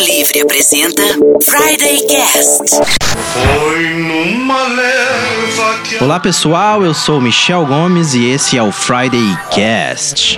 Livre apresenta Friday Cast. Foi numa leva que Olá pessoal, eu sou o Michel Gomes e esse é o Friday Cast.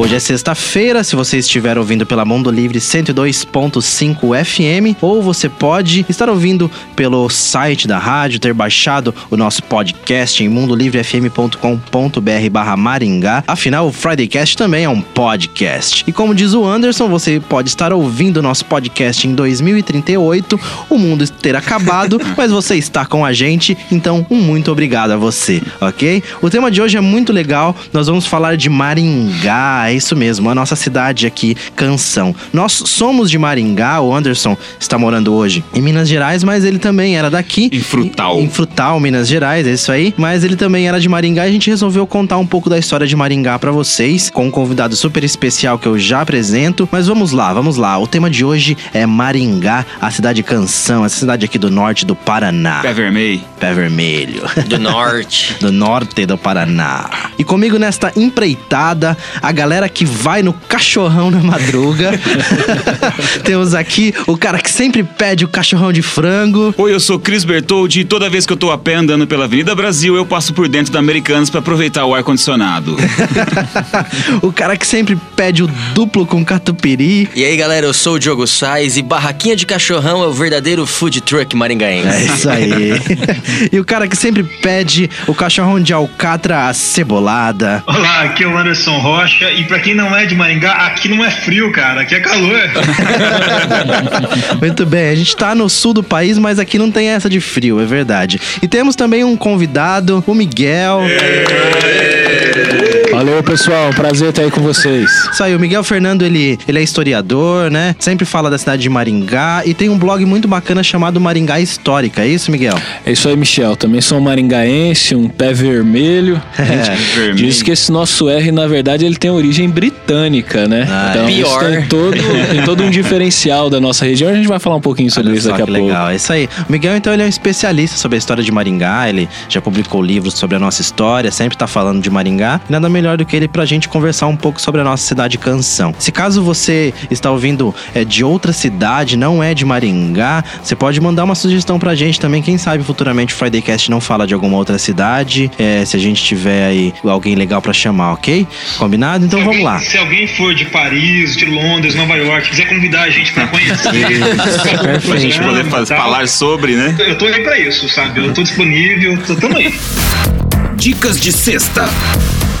Hoje é sexta-feira, se você estiver ouvindo pela Mundo Livre 102.5 FM, ou você pode estar ouvindo pelo site da rádio, ter baixado o nosso podcast em mundolivrefm.com.br barra Maringá. Afinal, o Friday Cast também é um podcast. E como diz o Anderson, você pode estar ouvindo o nosso podcast em 2038, o mundo ter acabado, mas você está com a gente, então um muito obrigado a você, ok? O tema de hoje é muito legal, nós vamos falar de Maringá, é isso mesmo, a nossa cidade aqui, Canção. Nós somos de Maringá, o Anderson está morando hoje em Minas Gerais, mas ele também era daqui. Em Frutal. Em, em Frutal, Minas Gerais, é isso aí. Mas ele também era de Maringá e a gente resolveu contar um pouco da história de Maringá pra vocês, com um convidado super especial que eu já apresento. Mas vamos lá, vamos lá. O tema de hoje é Maringá, a cidade Canção, essa cidade aqui do norte do Paraná. Pé vermelho. Pé vermelho. do norte. do norte do Paraná. E comigo nesta empreitada, a galera que vai no cachorrão na madruga. Temos aqui o cara que sempre pede o cachorrão de frango. Oi, eu sou Cris Bertoldi e toda vez que eu tô a pé andando pela Avenida Brasil, eu passo por dentro da Americanas pra aproveitar o ar-condicionado. o cara que sempre pede o duplo com catupiry. E aí, galera, eu sou o Diogo Sais e Barraquinha de Cachorrão é o verdadeiro food truck maringaense. É isso aí. e o cara que sempre pede o cachorrão de alcatra acebolada. Olá, aqui é o Anderson Rocha e pra quem não é de Maringá, aqui não é frio, cara, aqui é calor. Muito bem, a gente tá no sul do país, mas aqui não tem essa de frio, é verdade. E temos também um convidado, o Miguel. Valeu, pessoal. Prazer estar aí com vocês. Isso aí, o Miguel Fernando, ele, ele é historiador, né? Sempre fala da cidade de Maringá e tem um blog muito bacana chamado Maringá Histórica, é isso, Miguel? É isso aí, Michel. Também sou um maringaense, um pé vermelho. Gente vermelho. diz que esse nosso R, na verdade, ele tem origem britânica, né? Ah, então, isso pior. tem todo, tem todo um diferencial da nossa região. A gente vai falar um pouquinho sobre Olha isso só daqui a pouco. legal, é isso aí. O Miguel, então, ele é um especialista sobre a história de Maringá, ele já publicou livros sobre a nossa história, sempre tá falando de Maringá. E nada melhor do que ele pra gente conversar um pouco sobre a nossa cidade canção. Se caso você está ouvindo é, de outra cidade, não é de Maringá, você pode mandar uma sugestão pra gente também. Quem sabe futuramente o Fridaycast não fala de alguma outra cidade, é, se a gente tiver aí alguém legal pra chamar, ok? Combinado? Então Se vamos alguém- lá. Se alguém for de Paris, de Londres, Nova York, quiser convidar a gente pra conhecer, pra gente poder fazer, falar sobre, né? Eu tô aí pra isso, sabe? Eu tô disponível, tô, tamo aí. Dicas de sexta.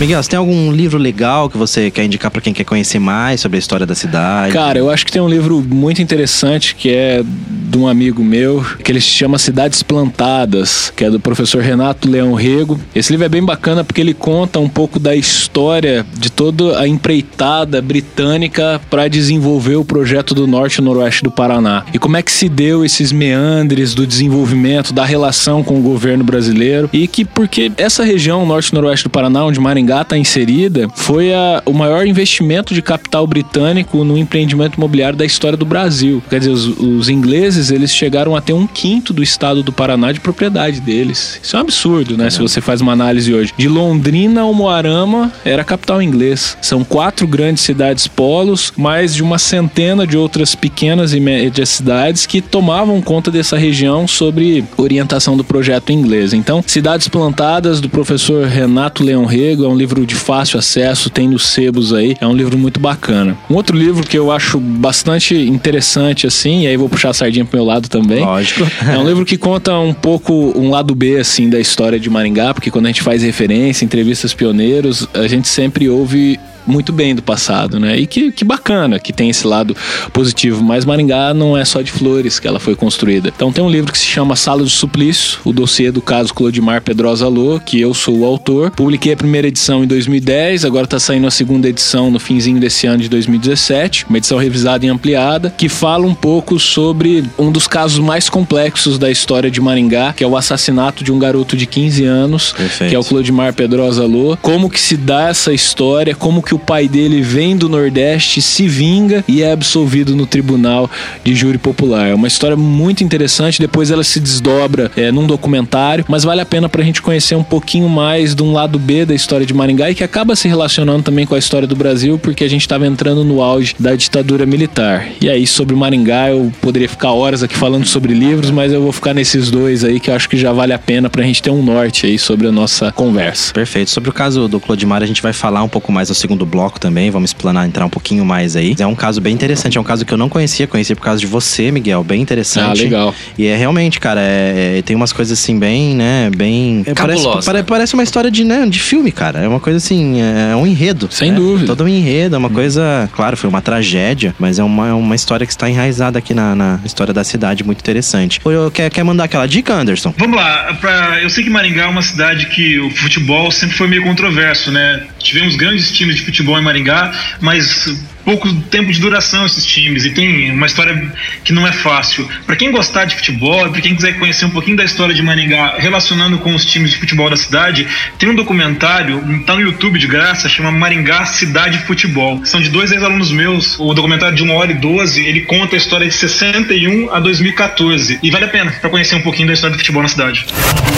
Miguel, você tem algum livro legal que você quer indicar pra quem quer conhecer mais sobre a história da cidade? Cara, eu acho que tem um livro muito interessante que é de um amigo meu, que ele se chama Cidades Plantadas, que é do professor Renato Leão Rego. Esse livro é bem bacana porque ele conta um pouco da história de toda a empreitada britânica para desenvolver o projeto do norte e noroeste do Paraná. E como é que se deu esses meandres do desenvolvimento, da relação com o governo brasileiro e que porque essa região norte e noroeste do Paraná, onde Maringá está inserida, foi a- o maior investimento de capital britânico no empreendimento imobiliário da história do Brasil. Quer dizer, os, os ingleses eles chegaram a ter um quinto do estado do Paraná de propriedade deles. Isso é um absurdo, né? Se você faz uma análise hoje. De Londrina ao Moarama era a capital inglês. São quatro grandes cidades polos, mais de uma centena de outras pequenas e médias cidades que tomavam conta dessa região sobre orientação do projeto inglês. Então, Cidades Plantadas, do professor Renato Leão Rego, é um livro de fácil acesso, tem nos sebos aí, é um livro muito bacana. Um outro livro que eu acho bastante interessante, assim, e aí vou puxar a sardinha pro meu lado também. Lógico. É um livro que conta um pouco um lado B assim da história de Maringá, porque quando a gente faz referência, entrevistas pioneiros, a gente sempre ouve muito bem do passado, né? E que, que bacana que tem esse lado positivo. Mas Maringá não é só de flores que ela foi construída. Então tem um livro que se chama Sala de Suplício, o dossiê do caso Clodimar Pedrosa Lô, que eu sou o autor. Publiquei a primeira edição em 2010, agora tá saindo a segunda edição no finzinho desse ano de 2017, uma edição revisada e ampliada, que fala um pouco sobre um dos casos mais complexos da história de Maringá, que é o assassinato de um garoto de 15 anos, Perfeito. que é o Clodimar Pedrosa Lô. Como que se dá essa história, como que o pai dele vem do Nordeste, se vinga e é absolvido no tribunal de júri popular. É uma história muito interessante, depois ela se desdobra é, num documentário, mas vale a pena pra gente conhecer um pouquinho mais de um lado B da história de Maringá e que acaba se relacionando também com a história do Brasil, porque a gente estava entrando no auge da ditadura militar. E aí, sobre Maringá, eu poderia ficar horas aqui falando sobre livros, mas eu vou ficar nesses dois aí que eu acho que já vale a pena pra gente ter um norte aí sobre a nossa conversa. Perfeito. Sobre o caso do Clodimar, a gente vai falar um pouco mais no segundo bloco também. Vamos explanar, entrar um pouquinho mais aí. É um caso bem interessante. É um caso que eu não conhecia. Conheci por causa de você, Miguel. Bem interessante. Ah, legal. E é realmente, cara, é, é- tem umas coisas assim bem, né? Bem. é, parece, pare- parece uma história de, né, de filme, cara. É uma coisa assim, é um enredo. Sem né? dúvida. Todo um enredo. É uma coisa. Claro, foi uma tragédia, mas é uma, é uma história que está enraizada aqui na, na história da cidade, muito interessante. Ô, Quer, quer mandar aquela dica, Anderson? Vamos lá, pra, eu sei que Maringá é uma cidade que o futebol sempre foi meio controverso, né? Tivemos grandes times de futebol em Maringá, mas pouco tempo de duração esses times e tem uma história que não é fácil. Pra quem gostar de futebol, pra quem quiser conhecer um pouquinho da história de Maringá relacionando com os times de futebol da cidade, tem um documentário, tá no YouTube de graça, chama Maringá Cidade Futebol. São de dois ex-alunos meus. O documentário de 1 hora e 12, ele conta a história de 61 a 2014 e vale a pena pra conhecer um pouquinho da história do futebol na cidade.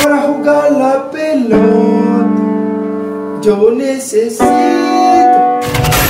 Para jugar la pelota, don't necessitate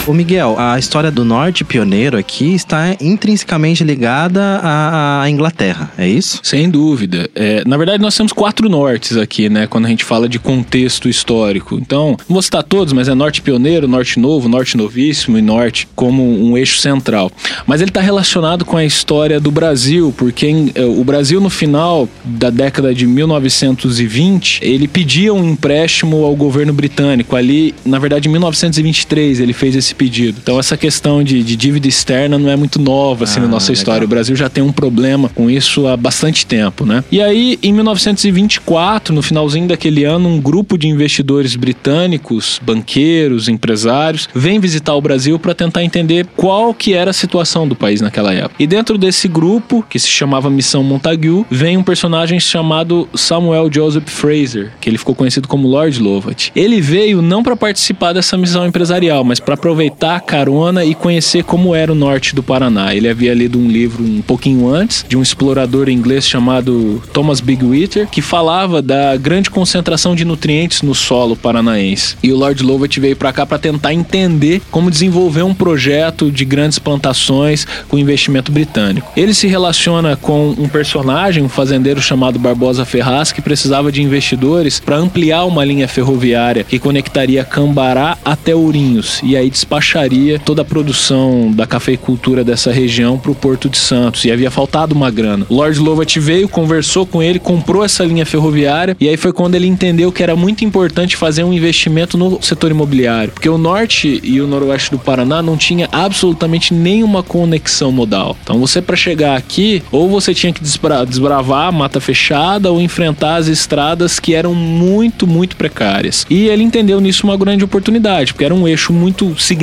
Ô Miguel, a história do norte pioneiro aqui está intrinsecamente ligada à, à Inglaterra, é isso? Sem dúvida. É, na verdade, nós temos quatro nortes aqui, né? Quando a gente fala de contexto histórico. Então, não vou citar todos, mas é norte pioneiro, norte novo, norte novíssimo e norte como um eixo central. Mas ele está relacionado com a história do Brasil, porque em- eh, o Brasil, no final da década de 1920, ele pedia um empréstimo ao governo britânico. Ali, na verdade, em 1923, ele fez esse pedido. Então, essa questão de, de dívida externa não é muito nova assim, Ah, na nossa legal. história. O Brasil já tem um problema com isso há bastante tempo, né? E aí, em 1924, no finalzinho daquele ano, um grupo de investidores britânicos, banqueiros, empresários, vem visitar o Brasil para tentar entender qual que era a situação do país naquela época. E dentro desse grupo, que se chamava Missão Montague, vem um personagem chamado Samuel Joseph Fraser, que ele ficou conhecido como Lord Lovat. Ele veio não para participar dessa missão empresarial, mas para aproveitar a carona e conhecer como era o norte do Paraná. Ele havia lido um livro um pouquinho antes de um explorador inglês chamado Thomas Bigwither, que falava da grande concentração de nutrientes no solo paranaense. E o Lord Lovat veio para cá para tentar entender como desenvolver um projeto de grandes plantações com investimento britânico. Ele se relaciona com um personagem, um fazendeiro chamado Barbosa Ferraz, que precisava de investidores para ampliar uma linha ferroviária que conectaria Cambará até Ourinhos e aí despacharia toda a produção da cafeicultura dessa região para o Porto de Santos. E havia faltado uma grana. Lord Lovat veio, conversou com ele, comprou essa linha ferroviária e aí foi quando ele entendeu que era muito importante fazer um investimento no setor imobiliário, porque o norte e o noroeste do Paraná não tinha absolutamente nenhuma conexão modal. Então você para chegar aqui, ou você tinha que desbra- desbravar a mata fechada ou enfrentar as estradas que eram muito, muito precárias. E ele entendeu nisso uma grande oportunidade, porque era um eixo muito significativo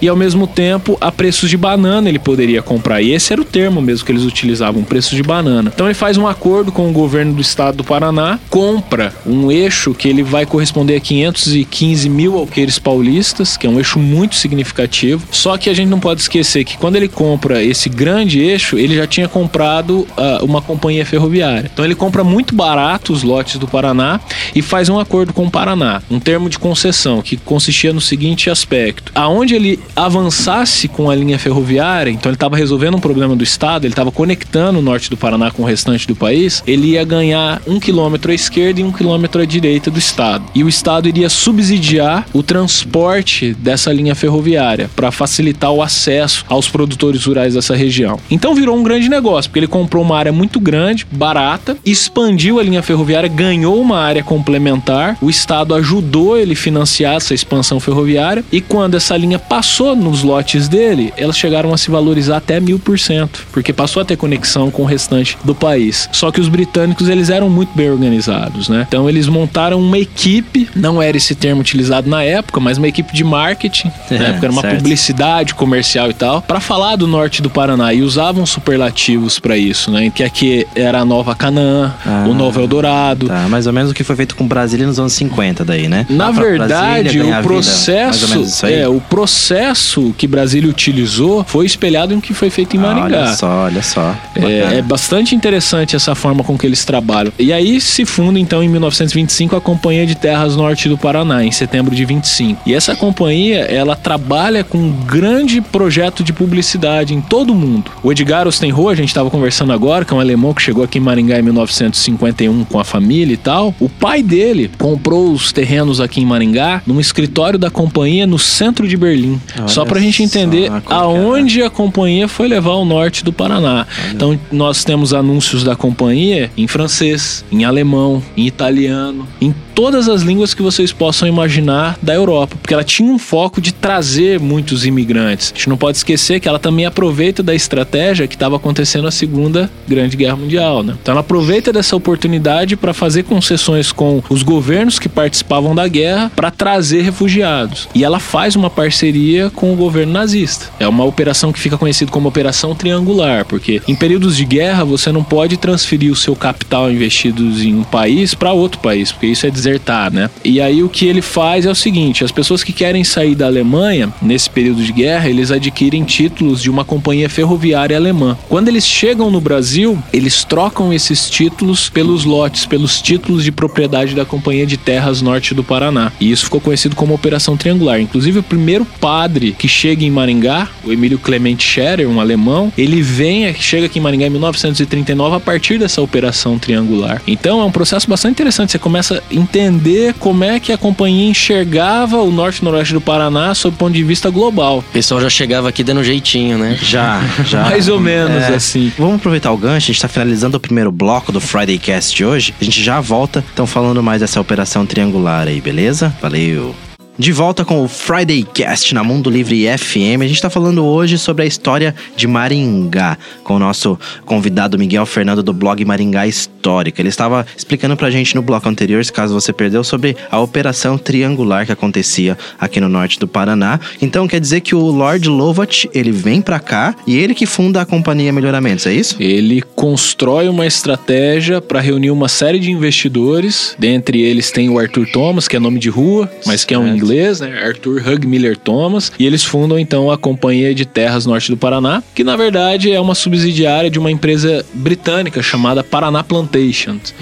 e ao mesmo tempo a preços de banana ele poderia comprar. E esse era o termo mesmo que eles utilizavam, preços de banana. Então ele faz um acordo com o governo do estado do Paraná, compra um eixo que ele vai corresponder a 515 mil alqueires paulistas, que é um eixo muito significativo. Só que a gente não pode esquecer que quando ele compra esse grande eixo, ele já tinha comprado ah, uma companhia ferroviária. Então ele compra muito barato os lotes do Paraná e faz um acordo com o Paraná, um termo de concessão que consistia no seguinte aspecto: aonde ele avançasse com a linha ferroviária, então ele estava resolvendo um problema do estado, ele estava conectando o norte do Paraná com o restante do país, ele ia ganhar um quilômetro à esquerda e um quilômetro à direita do estado. E o estado iria subsidiar o transporte dessa linha ferroviária para facilitar o acesso aos produtores rurais dessa região. Então virou um grande negócio, porque ele comprou uma área muito grande, barata, expandiu a linha ferroviária, ganhou uma área complementar, o estado ajudou ele a financiar essa expansão ferroviária e quando quando essa linha passou nos lotes dele, elas chegaram a se valorizar até mil por cento, porque passou a ter conexão com o restante do país. Só que os britânicos eles eram muito bem organizados, né? Então eles montaram uma equipe, não era esse termo utilizado na época, mas uma equipe de marketing, É, na época era uma certo. publicidade comercial e tal, para falar do norte do Paraná e usavam superlativos para isso, né? Que aqui era a Nova Canaã, Ah, o Novo Eldorado. Tá, mais ou menos o que foi feito com Brasília nos anos 50 daí, né? Na verdade, Brasília, o vida, processo, aí. É, o processo que Brasília utilizou foi espelhado em que foi feito em Maringá. Olha só, olha só. É, é bastante interessante essa forma com que eles trabalham. E aí se funda então em 1925 a Companhia de Terras Norte do Paraná, em setembro de 25. E essa companhia, ela trabalha com um grande projeto de publicidade em todo o mundo. O Edgar Ostenro, a gente estava conversando agora, que é um alemão que chegou aqui em Maringá em 1951 com a família e tal. O pai dele comprou os terrenos aqui em Maringá, num escritório da companhia no centro de Berlim. Olha só pra gente entender é, aonde a companhia foi levar o norte do Paraná. Então nós temos anúncios da companhia em francês, em alemão, em italiano, em todas as línguas que vocês possam imaginar da Europa, porque ela tinha um foco de trazer muitos imigrantes. A gente não pode esquecer que ela também aproveita da estratégia que estava acontecendo a Segunda Grande Guerra Mundial, né? Então ela aproveita dessa oportunidade para fazer concessões com os governos que participavam da guerra para trazer refugiados. E ela faz uma parceria com o governo nazista. É uma operação que fica conhecida como operação triangular, porque em períodos de guerra você não pode transferir o seu capital investido em um país para outro país, porque isso é desertar, né? E aí o que ele faz é o seguinte: as pessoas que querem sair da Alemanha nesse período de guerra, eles adquirem títulos de uma companhia ferroviária alemã. Quando eles chegam no Brasil, eles trocam esses títulos pelos lotes, pelos títulos de propriedade da Companhia de Terras Norte do Paraná. E isso ficou conhecido como Operação Triangular. Inclusive, o primeiro padre que chega em Maringá, o Emílio Clemente Scherer, um alemão, ele vem, chega aqui em Maringá em 1939 a partir dessa Operação Triangular. Então, é um processo bastante interessante. Você começa a entender como é que a companhia enxergava o norte e noroeste do Paraná sob o ponto de vista global. O pessoal já chegava aqui dando jeitinho, né? Já, já. Mais ou menos É. assim. Vamos aproveitar o gancho, a gente tá finalizando o primeiro bloco do Friday Cast de hoje. A gente já volta, então falando mais dessa operação triangular aí, beleza? Valeu! De volta com o Friday Cast na Mundo Livre FM. A gente tá falando hoje sobre a história de Maringá, com o nosso convidado Miguel Fernando do blog Maringá Histórica. Ele estava explicando pra gente no bloco anterior, se caso você perdeu, sobre a operação triangular que acontecia aqui no norte do Paraná. Então quer dizer que o Lord Lovat, ele vem pra cá e ele que funda a companhia Melhoramentos, é isso? Ele constrói uma estratégia para reunir uma série de investidores. Dentre eles tem o Arthur Thomas, que é nome de rua, mas que é um inglês, né? Arthur Hug Miller Thomas. E eles fundam então a Companhia de Terras Norte do Paraná, que na verdade é uma subsidiária de uma empresa britânica chamada Paraná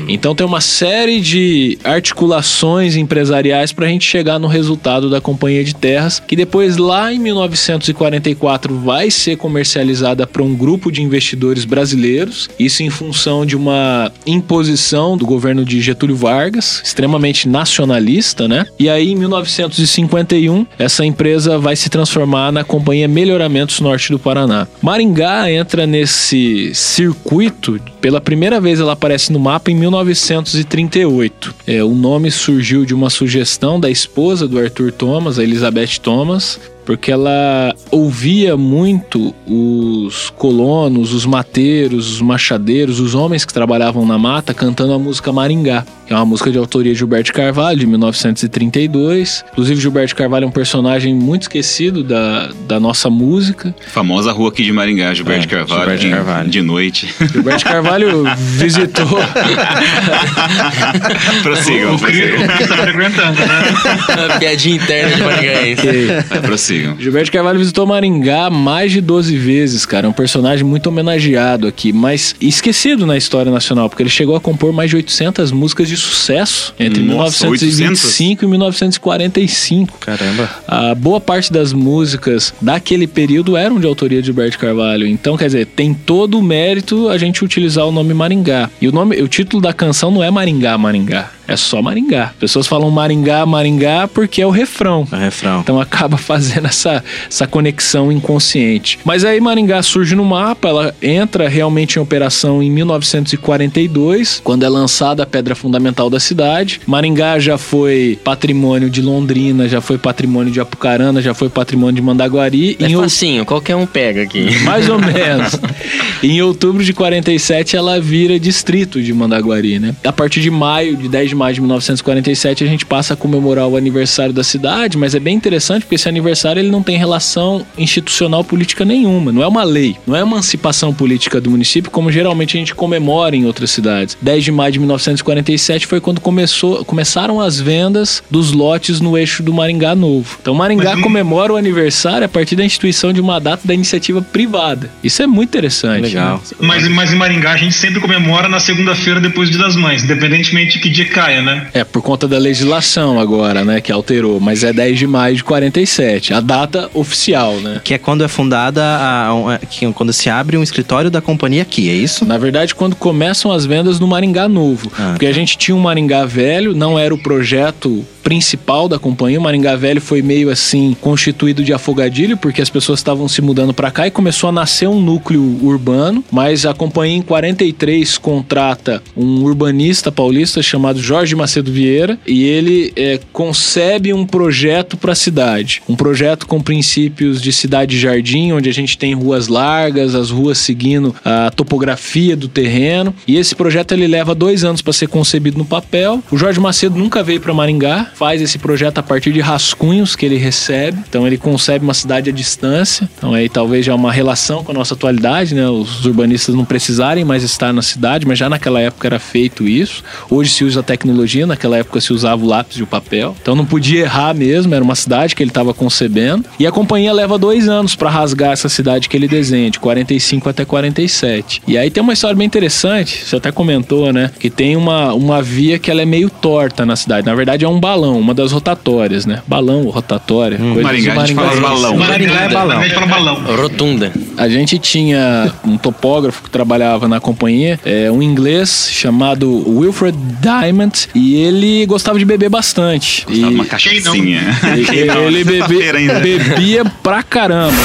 Então tem uma série de articulações empresariais para a gente chegar no resultado da Companhia de Terras, que depois lá em 1944 vai ser comercializada para um grupo de investidores brasileiros. Isso em função de uma imposição do governo de Getúlio Vargas, extremamente nacionalista, né? E aí em 1951 essa empresa vai se transformar na Companhia Melhoramentos Norte do Paraná. Maringá entra nesse circuito pela primeira vez ela aparece no mapa em 1938. É, o nome surgiu de uma sugestão da esposa do Arthur Thomas, a Elizabeth Thomas, porque ela ouvia muito os colonos, os mateiros, os machadeiros, os homens que trabalhavam na mata cantando a música Maringá, que é uma música de autoria de Gilberto Carvalho, de 1932. Inclusive, Gilberto Carvalho é um personagem muito esquecido da, da nossa música. Famosa rua aqui de Maringá, Gilberto É, Carvalho, Gilberto de, Carvalho. de noite. Gilberto Carvalho visitou. prossigam, prossigam. tá frequentando, né? Piadinha interna de maringaense. É, prossigam. Gilberto Carvalho visitou Maringá mais de 12 vezes, cara. É um personagem muito homenageado aqui, mas esquecido na história nacional, porque ele chegou a compor mais de 800 músicas de sucesso entre Nossa, 1925 e 1945. Caramba. A boa parte das músicas daquele período eram de autoria de Gilberto Carvalho. Então, quer dizer, tem todo o mérito a gente utilizar o nome Maringá. E o nome, o título da canção não é Maringá, Maringá. É só Maringá. Pessoas falam Maringá, Maringá porque é o refrão. É o refrão. Então acaba fazendo essa, essa conexão inconsciente. Mas aí Maringá surge no mapa, ela entra realmente em operação em 1942, quando é lançada a pedra fundamental da cidade. Maringá já foi patrimônio de Londrina, já foi patrimônio de Apucarana, já foi patrimônio de Mandaguari. É Em out- facinho, qualquer um pega aqui. mais ou menos. em outubro de 47, ela vira distrito de Mandaguari, né? A partir de maio, de 10 de maio de 1947, a gente passa a comemorar o aniversário da cidade, mas é bem interessante porque esse aniversário ele não tem relação institucional política nenhuma. Não é uma lei, não é emancipação política do município, como geralmente a gente comemora em outras cidades. 10 de maio de 1947 foi quando começou, começaram as vendas dos lotes no eixo do Maringá Novo. Então, Maringá Mas- comemora o aniversário a partir da instituição de uma data da iniciativa privada. Isso é muito interessante. Legal. né? Mas, mas em Maringá a gente sempre comemora na segunda-feira depois do Dia das Mães, independentemente de que dia caia, né? É, por conta da legislação agora, né, que alterou, mas é 10 de maio de 47, a data oficial, né? Que é quando é fundada, a, a- que é quando se abre um escritório da companhia aqui, é isso? Na verdade, quando começam as vendas no Maringá Novo. Ah, porque a gente tinha um Maringá Velho, não era o projeto principal da companhia. O Maringá Velho foi meio assim constituído de afogadilho, porque as pessoas estavam se mudando para cá e começou a nascer um núcleo urbano. Mas a companhia em 43 contrata um urbanista paulista chamado Jorge Macedo Vieira e ele é, concebe um projeto para a cidade. Um projeto com princípios de cidade-jardim, onde a gente tem ruas largas, as ruas seguindo a topografia do terreno. E esse projeto ele leva dois anos para ser concebido no papel. O Jorge Macedo nunca veio para Maringá, faz esse projeto a partir de rascunhos que ele recebe. Então ele concebe uma cidade à distância. Então aí talvez já uma relação com a nossa atualidade, né? Os urbanistas não precisarem mais estar na cidade, mas já naquela época era feito isso. Hoje se usa a tecnologia, naquela época se usava o lápis e o papel. Então não podia errar mesmo, era uma cidade que ele estava concebendo. E a companhia leva dois anos para rasgar essa cidade que ele desenha, de 45 até 47. E aí tem uma história bem interessante, você até comentou, né? Que tem uma, uma via que ela é meio torta na cidade. Na verdade é um balão, uma das rotatórias, né? Balão rotatória. coisa Maringá, de a gente fala balão. Maringá é balão. Verdade, fala balão. Rotunda. a gente tinha um topógrafo que trabalhava na companhia, é, um inglês chamado Wilfred Diamond, e ele gostava de beber bastante. Gostava de uma E cachaçinha. ele, ele bebe- bebia pra caramba.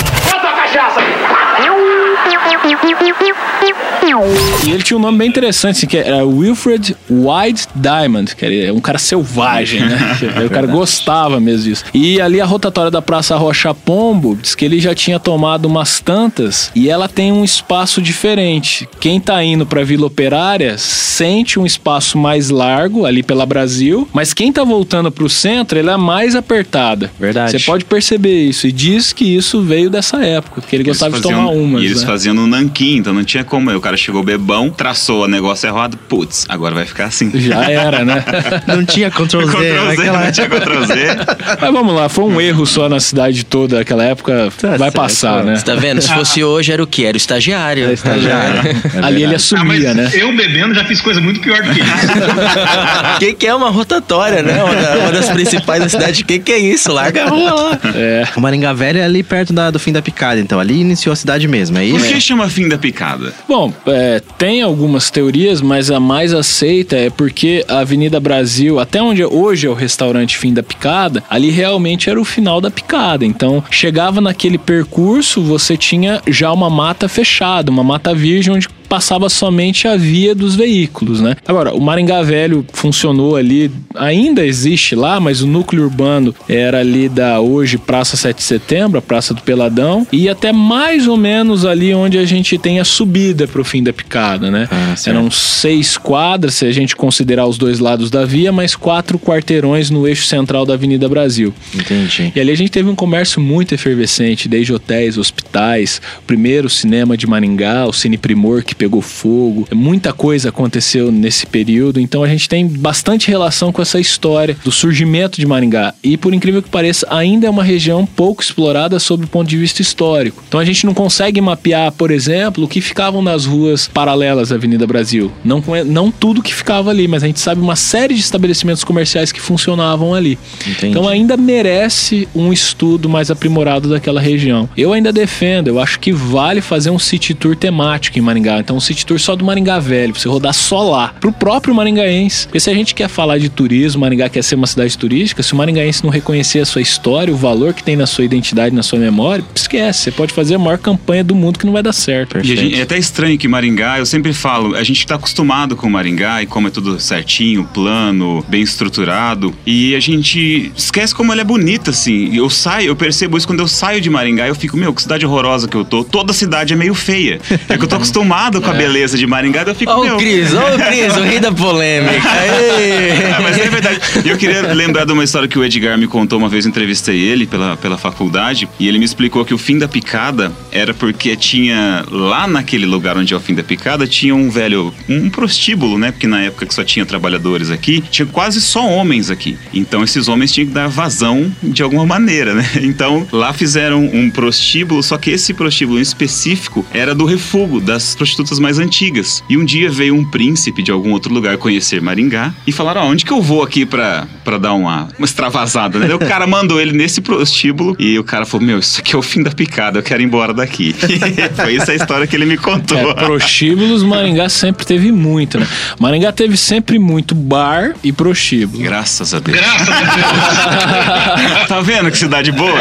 E ele tinha um nome bem interessante, assim, que era Wilfred White Diamond, que era um cara selvagem, né? o cara gostava mesmo disso. E ali a rotatória da Praça Rocha Pombo, diz que ele já tinha tomado umas tantas e ela tem um espaço diferente. Quem tá indo pra Vila Operária sente um espaço mais largo ali pela Brasil, mas quem tá voltando pro centro, ela é mais apertada. Verdade. Você pode perceber isso e diz que isso veio dessa época, que ele Eles gostava de faziam- tomar umas, E eles né? faziam no nanquim, então não tinha como. Aí O cara chegou bebão, traçou o negócio errado, putz, agora vai ficar assim. Já era, né? Não tinha Ctrl Z. Ctrl Z, naquela não tinha Ctrl Z. Mas vamos lá, foi um erro só na cidade toda naquela época. Tá vai certo, passar, né? Você tá vendo? Se fosse hoje, era o que? Era o estagiário. É estagiário. É Ali ele verdade. Ah, mas assumia, né? eu bebendo já fiz coisa muito pior do que isso. O que, que é uma rotatória, né? Uma, da- uma das principais da cidade. O que, que é isso? Larga a rua lá. É. O Maringá Velho é ali perto da- do fim da picada, então ali iniciou a cidade mesmo, é Por isso? que chama fim da picada? Bom, é, tem algumas teorias, mas a mais aceita é porque a Avenida Brasil, até onde hoje é o restaurante Fim da Picada, ali realmente era o final da picada. Então, chegava naquele percurso, você tinha já uma mata fechada, uma mata virgem onde passava somente a via dos veículos, né? Agora, o Maringá Velho funcionou ali, ainda existe lá, mas o núcleo urbano era ali da hoje Praça 7 de Setembro, a Praça do Peladão, e até mais ou menos ali onde a gente tem a subida pro fim da picada, né? Ah. Eram seis quadras, se a gente considerar os dois lados da via, mais quatro quarteirões no eixo central da Avenida Brasil. Entendi. E ali a gente teve um comércio muito efervescente, desde hotéis, hospitais, o primeiro cinema de Maringá, o Cine Primor que pegou fogo. Muita coisa aconteceu nesse período, então a gente tem bastante relação com essa história do surgimento de Maringá. E por incrível que pareça, ainda é uma região pouco explorada sob o ponto de vista histórico. Então a gente não consegue mapear, por exemplo, o que ficavam nas ruas paralelas à Avenida Brasil. Não, não tudo que ficava ali, mas a gente sabe uma série de estabelecimentos comerciais que funcionavam ali. Entendi. Então ainda merece um estudo mais aprimorado daquela região. Eu ainda defendo, eu acho que vale fazer um city tour temático em Maringá. Então um city tour só do Maringá Velho, pra você rodar só lá, pro próprio maringaense. Porque se a gente quer falar de turismo, Maringá quer ser uma cidade turística, se o maringaense não reconhecer a sua história, o valor que tem na sua identidade, na sua memória, esquece. Você pode fazer a maior campanha do mundo que não vai dar certo. E a gente- é até estranho que Maringá, eu sempre falo, a gente tá acostumado com Maringá e como é tudo certinho, plano, bem estruturado. E a gente esquece como ela é bonita, assim. E Eu saio, eu percebo isso quando eu saio de Maringá, eu fico, meu, que cidade horrorosa que eu tô. Toda cidade é meio feia. É que eu tô acostumado com a beleza de Maringá, eu fico, Ó meu. o Cris, ó o Cris, o rei da polêmica. É, mas é verdade. Eu queria lembrar de uma história que o Edgar me contou uma vez, eu entrevistei ele pela, pela faculdade, e ele me explicou que o fim da picada era porque tinha lá naquele lugar onde é o fim da picada, tinha um velho, um prostíbulo, né? Porque na época que só tinha trabalhadores aqui, tinha quase só homens aqui. Então esses homens tinham que dar vazão de alguma maneira, né? Então lá fizeram um prostíbulo, só que esse prostíbulo em específico era do refúgio das prostitutas mais antigas. E um dia veio um príncipe de algum outro lugar conhecer Maringá e falaram: ó, onde que eu vou aqui pra, pra dar uma, uma extravasada, né? O cara mandou ele nesse prostíbulo e o cara falou: Meu, isso aqui é o fim da picada, eu quero ir embora daqui. Foi essa a história que ele me contou. É, prostíbulos, Maringá sempre teve muito, né? Maringá teve sempre muito bar e prostíbulo. Graças a Deus. Graças a Deus. tá vendo que cidade boa?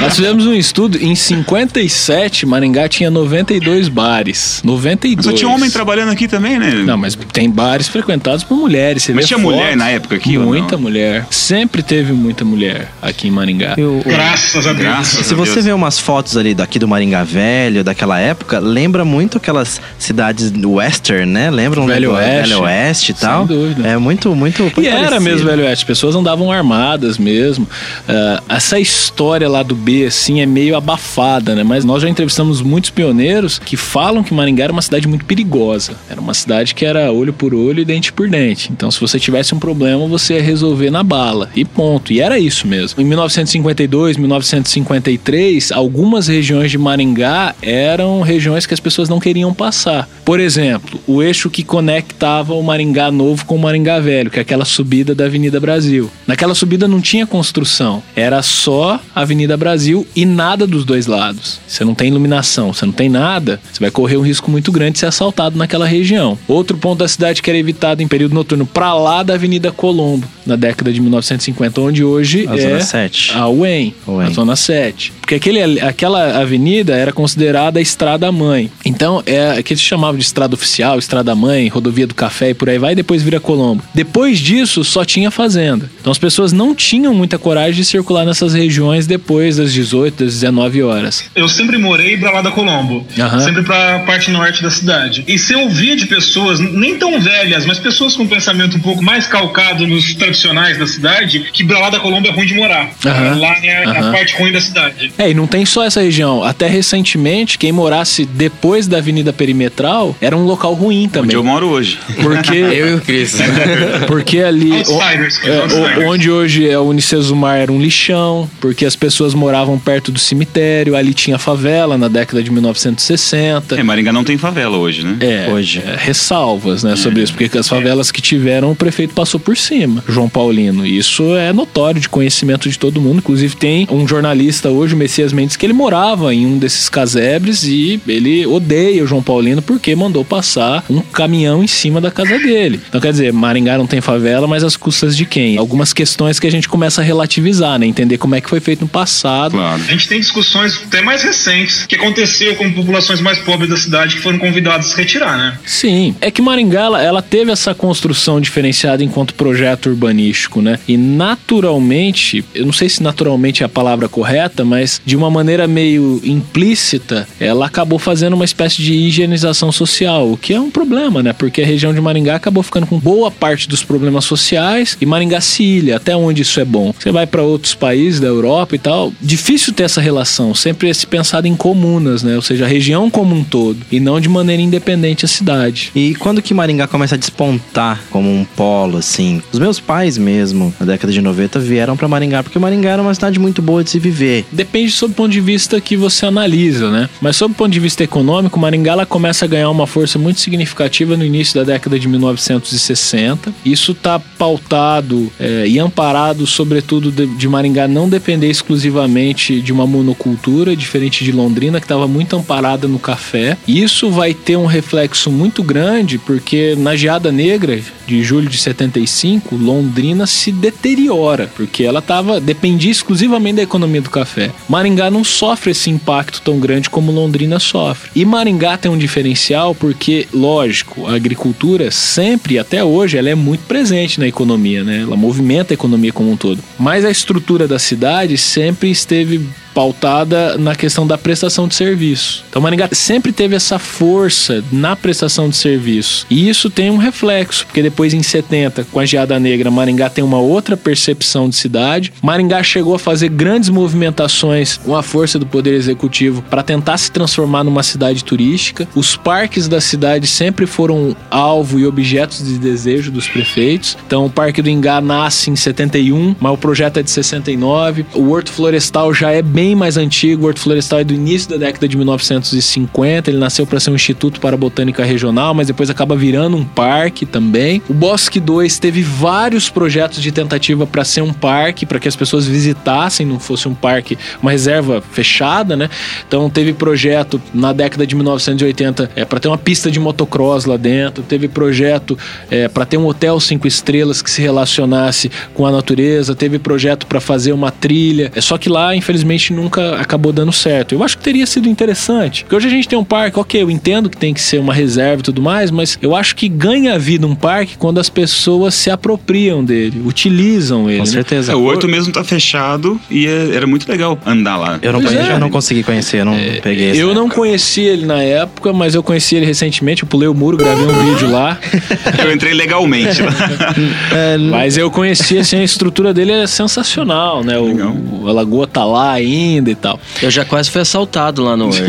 Nós fizemos um estudo, em 57, Maringá tinha 92 bares. 92. Só tinha homem trabalhando aqui também, né? Não, mas tem bares frequentados por mulheres. Você Mas vê tinha fotos, mulher na época aqui ou Muita não? mulher. Sempre teve muita mulher aqui em Maringá. Eu- Graças a Deus. Graças Se a você Deus. vê umas fotos ali daqui do Maringá Velho, daquela época, lembra muito aquelas cidades do western, né? Lembram Velho do Oeste. Velho Oeste e Sem tal. dúvida. É muito, muito. E era parecido. mesmo, Velho Oeste. As pessoas andavam armadas mesmo. Ah, essa história lá do B, assim, é meio abafada, né? Mas nós já entrevistamos muitos pioneiros que falam que Maringá era uma cidade muito perigosa. Era uma cidade que era olho por olho e dente por dente. Então, se você tivesse um problema, você ia resolver na bala. E ponto. E era isso mesmo. Em 1952, 1953, algumas regiões de Maringá eram regiões que as pessoas não queriam passar. Por exemplo, o eixo que conectava o Maringá Novo com o Maringá Velho, que é aquela subida da Avenida Brasil. Naquela subida não tinha construção, era só Avenida Brasil e nada dos dois lados. Você não tem iluminação, você não tem nada, você vai correr um risco muito grande de ser assaltado naquela região. Outro ponto da cidade que era evitado em período noturno, para lá da Avenida Colombo, na década de 1950, onde hoje A é Zona 7. a UEM, UEM. a Zona 7. Porque aquele, aquela avenida era considerada a Estrada Mãe. Então, é que eles chamavam de Estrada Oficial, Estrada Mãe, Rodovia do Café e por aí vai, e depois vira Colombo. Depois disso, só tinha fazenda. Então, as pessoas não tinham muita coragem de circular nessas regiões depois das 18, das 19 horas. Eu sempre morei pra lá da Colombo, Aham. sempre pra parte norte da cidade. E se eu ouvia de pessoas, nem tão velhas, mas pessoas com um pensamento um pouco mais calcado nos tradicionais da cidade, que pra lá da Colombo é ruim de morar. Aham. Lá é Aham. a parte ruim da cidade. É, e não tem só essa região. Até recentemente, quem morasse depois da Avenida Perimetral era um local ruim Onde também. eu moro hoje. Porque Eu e o Cris. Porque ali, Outsiders, o- é, o- onde hoje é o Unicesumar era um lixão, porque as pessoas moravam perto do cemitério, ali tinha favela na década de 1960. É, Maringá não tem favela hoje, né? É, Hoje. é, ressalvas, né, sobre isso, porque as favelas que tiveram, o prefeito passou por cima, João Paulino. Isso é notório de conhecimento de todo mundo. Inclusive, tem um jornalista hoje, o Messias Mendes, que ele morava em um desses casebres e ele odeia o João Paulino porque mandou passar um caminhão em cima da casa dele. Então, quer dizer, Maringá não tem favela, mas as custas de quem? Algumas questões que a gente começa a relativizar, né? Entender como é que foi feito no passado. Claro. A gente tem discussões até mais recentes que aconteceu com populações mais pobres da cidade que foram convidadas a se retirar, né? Sim, é que Maringá ela, ela teve essa construção diferenciada enquanto projeto urbanístico, né? E naturalmente, eu não sei se naturalmente é a palavra correta, mas de uma maneira meio implícita, ela acabou fazendo uma espécie de higienização social, o que é um problema, né? Porque a região de Maringá acabou ficando com boa parte dos problemas sociais e Maringá se ilha, até onde isso é bom. Você vai para outros países da Europa e tal, difícil ter essa relação, sempre é se pensado em comunas, né? Ou seja, a região como um todo e não de maneira independente a cidade. E quando que Maringá começa a despontar como um polo, assim? Os meus pais mesmo, na década de 90, vieram pra Maringá, porque Maringá era uma cidade muito boa de se viver. Depende sob o ponto de vista que você analisa, né? Mas sob o ponto de vista econômico, Maringá ela começa a ganhar uma força muito significativa no início da década de 1960. Isso está pautado é, e amparado, sobretudo, de, de Maringá não depender exclusivamente de uma monocultura, diferente de Londrina, que estava muito amparada no café. Isso vai ter um reflexo muito grande, porque na Geada Negra de julho de 75, Londrina se deteriora, porque ela tava, dependia exclusivamente da economia do café. Maringá não sofre esse impacto tão grande como Londrina sofre. E Maringá tem um diferencial porque, lógico, a agricultura sempre, até hoje, ela é muito presente na economia, né? Ela movimenta a economia como um todo. Mas a estrutura da cidade sempre esteve pautada na questão da prestação de serviço. Então Maringá sempre teve essa força na prestação de serviço. E isso tem um reflexo, porque depois em 70, com a Geada Negra, Maringá tem uma outra percepção de cidade. Maringá chegou a fazer grandes movimentações com a força do poder executivo para tentar se transformar numa cidade turística. Os parques da cidade sempre foram alvo e objetos de desejo dos prefeitos. Então o Parque do Ingá nasce em 71, mas o projeto é de 69. O Horto Florestal já é bem bem mais antigo. O Horto Florestal é do início da década de 1950. Ele nasceu para ser um instituto para botânica regional, mas depois acaba virando um parque também. O Bosque 2 teve vários projetos de tentativa para ser um parque, para que as pessoas visitassem, não fosse um parque, uma reserva fechada, né? Então teve projeto na década de 1980 é, para ter uma pista de motocross lá dentro. Teve projeto é, para ter um hotel cinco estrelas que se relacionasse com a natureza. Teve projeto para fazer uma trilha. É só que lá, infelizmente, nunca acabou dando certo. Eu acho que teria sido interessante. Porque hoje a gente tem um parque, ok, eu entendo que tem que ser uma reserva e tudo mais, mas eu acho que ganha vida um parque quando as pessoas se apropriam dele, utilizam ele. Com né? certeza. É, o Horto mesmo tá fechado e é- era muito legal andar lá. Eu não, Pois conheci, é. eu não consegui conhecer, eu não peguei esse. Eu não conheci ele na época, mas eu conheci ele recentemente. Eu pulei o muro, gravei um vídeo lá. Eu entrei legalmente lá. Mas eu conheci, assim, a estrutura dele é sensacional, né? Legal. O, a lagoa tá lá ainda e tal. Eu já quase fui assaltado lá no Horto.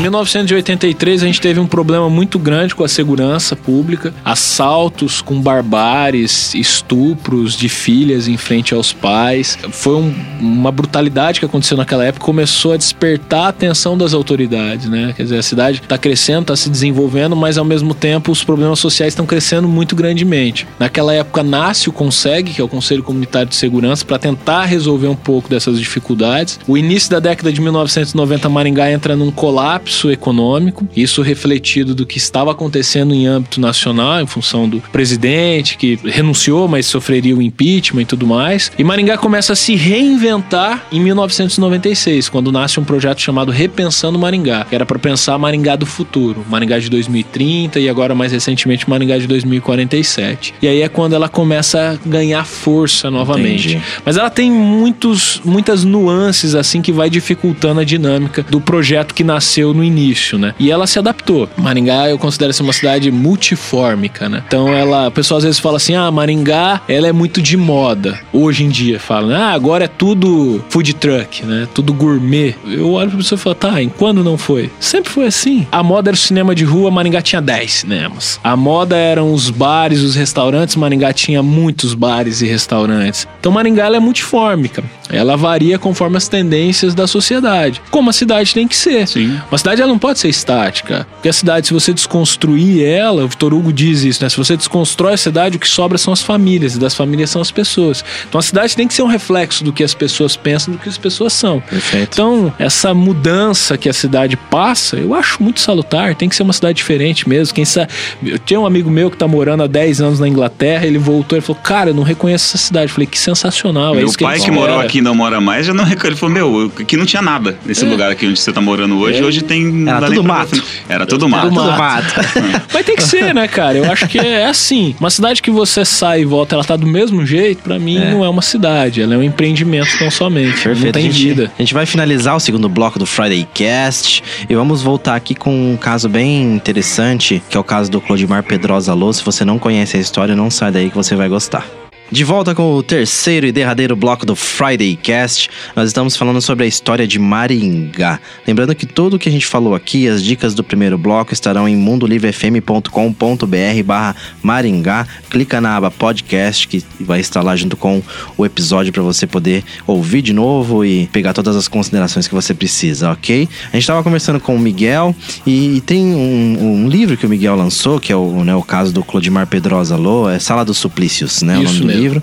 Em 1983 a gente teve um problema muito grande com a segurança pública, assaltos com barbáries, estupros de filhas em frente aos pais. Foi um- uma brutalidade que aconteceu naquela época, começou a despertar a atenção das autoridades, né? Quer dizer, a cidade está crescendo, está se desenvolvendo, mas ao mesmo tempo os problemas sociais estão crescendo muito grandemente. Naquela época nasce o CONSEG, que é o Conselho Comunitário de Segurança, para tentar resolver um pouco dessas dificuldades. O início da década de 1990, Maringá entra num colapso econômico, isso refletido do que estava acontecendo em âmbito nacional, em função do presidente que renunciou, mas sofreria o impeachment e tudo mais. E Maringá começa a se reinventar em 1996, quando nasce um projeto chamado Repensando Maringá, que era para pensar Maringá do futuro, Maringá de 2030 e agora mais recentemente Maringá de 2047. E aí é quando ela começa a ganhar força novamente. Entendi. Mas ela tem muitos, muitas nuances assim que vai dificultando a dinâmica do projeto que nasceu no início, né? E ela se adaptou. Maringá eu considero ser uma cidade multifórmica, né? Então ela, o pessoal às vezes fala assim: "Ah, Maringá, ela é muito de moda". Hoje em dia fala, né? "Ah, agora é tudo food truck, né? Tudo gourmet". Eu olho pra pessoa e falo: "Tá, em quando não foi?". Sempre foi assim. A moda era o cinema de rua, Maringá tinha 10 cinemas. A moda eram os bares, os restaurantes, Maringá tinha muitos bares e restaurantes. Então Maringá ela é multifórmica. Ela varia conforme as tendências da sociedade. Como a cidade tem que ser. Sim. Uma cidade ela não pode ser estática. Porque a cidade, se você desconstruir ela, o Vitor Hugo diz isso, né? Se você desconstrói a cidade, o que sobra são as famílias, e das famílias são as pessoas. Então a cidade tem que ser um reflexo do que as pessoas pensam, do que as pessoas são. Perfeito. Então, essa mudança que a cidade passa, eu acho muito salutar. Tem que ser uma cidade diferente mesmo. Quem sabe. Eu tinha um amigo meu que tá morando há 10 anos na Inglaterra, ele voltou e falou: Cara, eu não reconheço essa cidade. Eu falei: Que sensacional. é Meu isso que pai eles que morou fizeram." aqui e não mora mais já não reconhece. Ele falou: Meu, aqui não tinha nada nesse lugar aqui onde você tá morando hoje. É. Hoje tem. Não Era tudo nem pra- mato. Era tudo mato. Tudo mato. Mas tem que ser, né, cara? Eu acho que é assim. Uma cidade que você sai e volta, ela tá do mesmo jeito, pra mim não é uma cidade. Ela é um empreendimento tão somente. Não Perfeito. tem a, gente, vida. a gente vai finalizar o segundo bloco do Friday Cast e vamos voltar aqui com um caso bem interessante, que é o caso do Clodimar Pedrosa Lô. Se você não conhece a história, não sai daí que você vai gostar. De volta com o terceiro e derradeiro bloco do Friday Cast, nós estamos falando sobre a história de Maringá. Lembrando que tudo que a gente falou aqui, as dicas do primeiro bloco estarão em mundolivrefm.com.br barra Maringá. Clica na aba podcast que vai estar lá junto com o episódio para você poder ouvir de novo e pegar todas as considerações que você precisa, ok? A gente estava conversando com o Miguel e tem um, um livro que o Miguel lançou, que é o, né, o caso do Clodimar Pedrosa Lô, é Sala dos Suplícios, né? o Isso nome do mesmo. Livro.